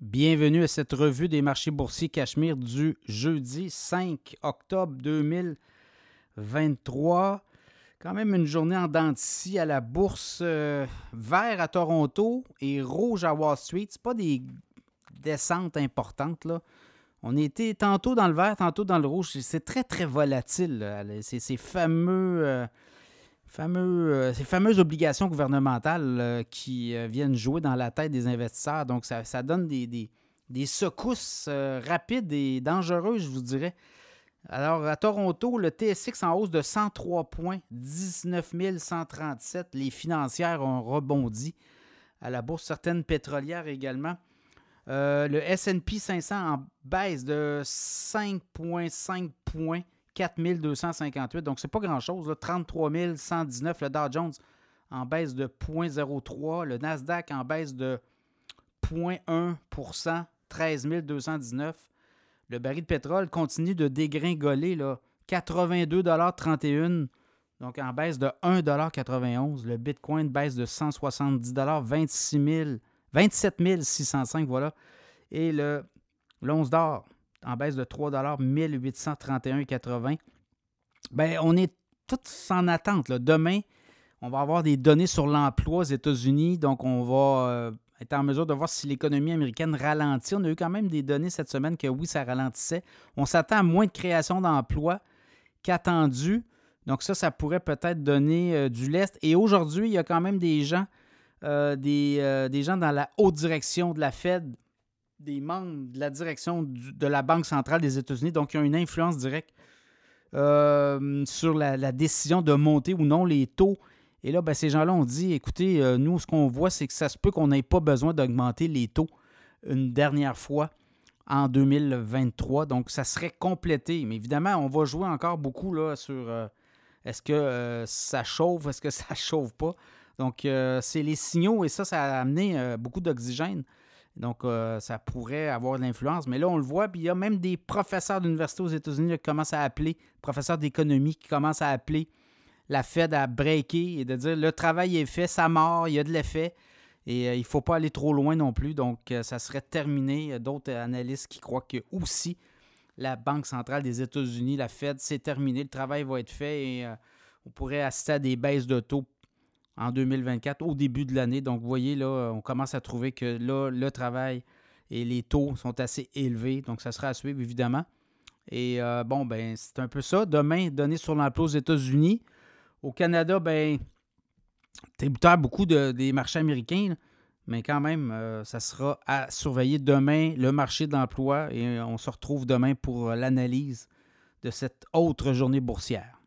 Bienvenue à cette revue des marchés boursiers Cachemire du jeudi 5 octobre 2023. Quand même une journée en dents à la bourse euh, vert à Toronto et rouge à Wall Street. Ce pas des descentes importantes. Là. On était tantôt dans le vert, tantôt dans le rouge. C'est très, très volatile. C'est ces fameux... Euh, fameux, euh, ces fameuses obligations gouvernementales euh, qui euh, viennent jouer dans la tête des investisseurs. Donc, ça, donne des, des, secousses rapides et dangereuses, je vous dirais. Alors, à Toronto, le TSX en hausse de 103 points, 19 137. Les financières ont rebondi. À la bourse, certaines pétrolières également. le SP 500 en baisse de 5,5 points. 4258. Donc, c'est pas grand-chose. 33 119. Le Dow Jones en baisse de 0,03. Le Nasdaq en baisse de 0,1% 13 219. Le baril de pétrole continue de dégringoler. Là, 82,31 donc en baisse de 1,91 Le Bitcoin baisse de 170 26 000, 27 605, voilà. Et le l'once d'or en baisse de 3 1831,80 Bien, on est tous en attente. Demain, on va avoir des données sur l'emploi aux États-Unis, donc on va euh, être en mesure de voir si l'économie américaine ralentit. On a eu quand même des données cette semaine que oui, ça ralentissait. On s'attend à moins de création d'emplois qu'attendu. Donc ça, ça pourrait peut-être donner euh, du lest. Et aujourd'hui, il y a quand même des gens, euh, des, des, gens dans la haute direction de la Fed des membres de la direction de la Banque centrale des États-Unis, donc qui ont une influence directe euh, sur la, décision de monter ou non les taux. Et là, ben, ces gens-là ont dit, écoutez, euh, nous, ce qu'on voit, c'est que ça se peut qu'on n'ait pas besoin d'augmenter les taux une dernière fois en 2023. Donc, ça serait complété. Mais évidemment, on va jouer encore beaucoup là, sur euh, est-ce que ça chauffe, est-ce que ça chauffe pas. Donc, c'est les signaux et ça, ça a amené beaucoup d'oxygène donc, euh, ça pourrait avoir de l'influence. Mais là, on le voit, puis il y a même des professeurs d'université aux États-Unis qui commencent à appeler, professeurs d'économie qui commencent à appeler la Fed à breaker et de dire le travail est fait, ça mort, il y a de l'effet. Et euh, il ne faut pas aller trop loin non plus. Donc, euh, ça serait terminé. D'autres analystes qui croient que aussi la Banque centrale des États-Unis, la Fed, c'est terminé. Le travail va être fait et on pourrait assister à des baisses de taux en 2024 au début de l'année. Donc, vous voyez, là, on commence à trouver que là, le travail et les taux sont assez élevés. Donc, ça sera à suivre, évidemment. Et euh, bon, ben, c'est un peu ça. Demain, données sur l'emploi aux États-Unis. Au Canada, ben, tributaire beaucoup de, des marchés américains, mais quand même, euh, ça sera à surveiller demain le marché de l'emploi et on se retrouve demain pour l'analyse de cette autre journée boursière.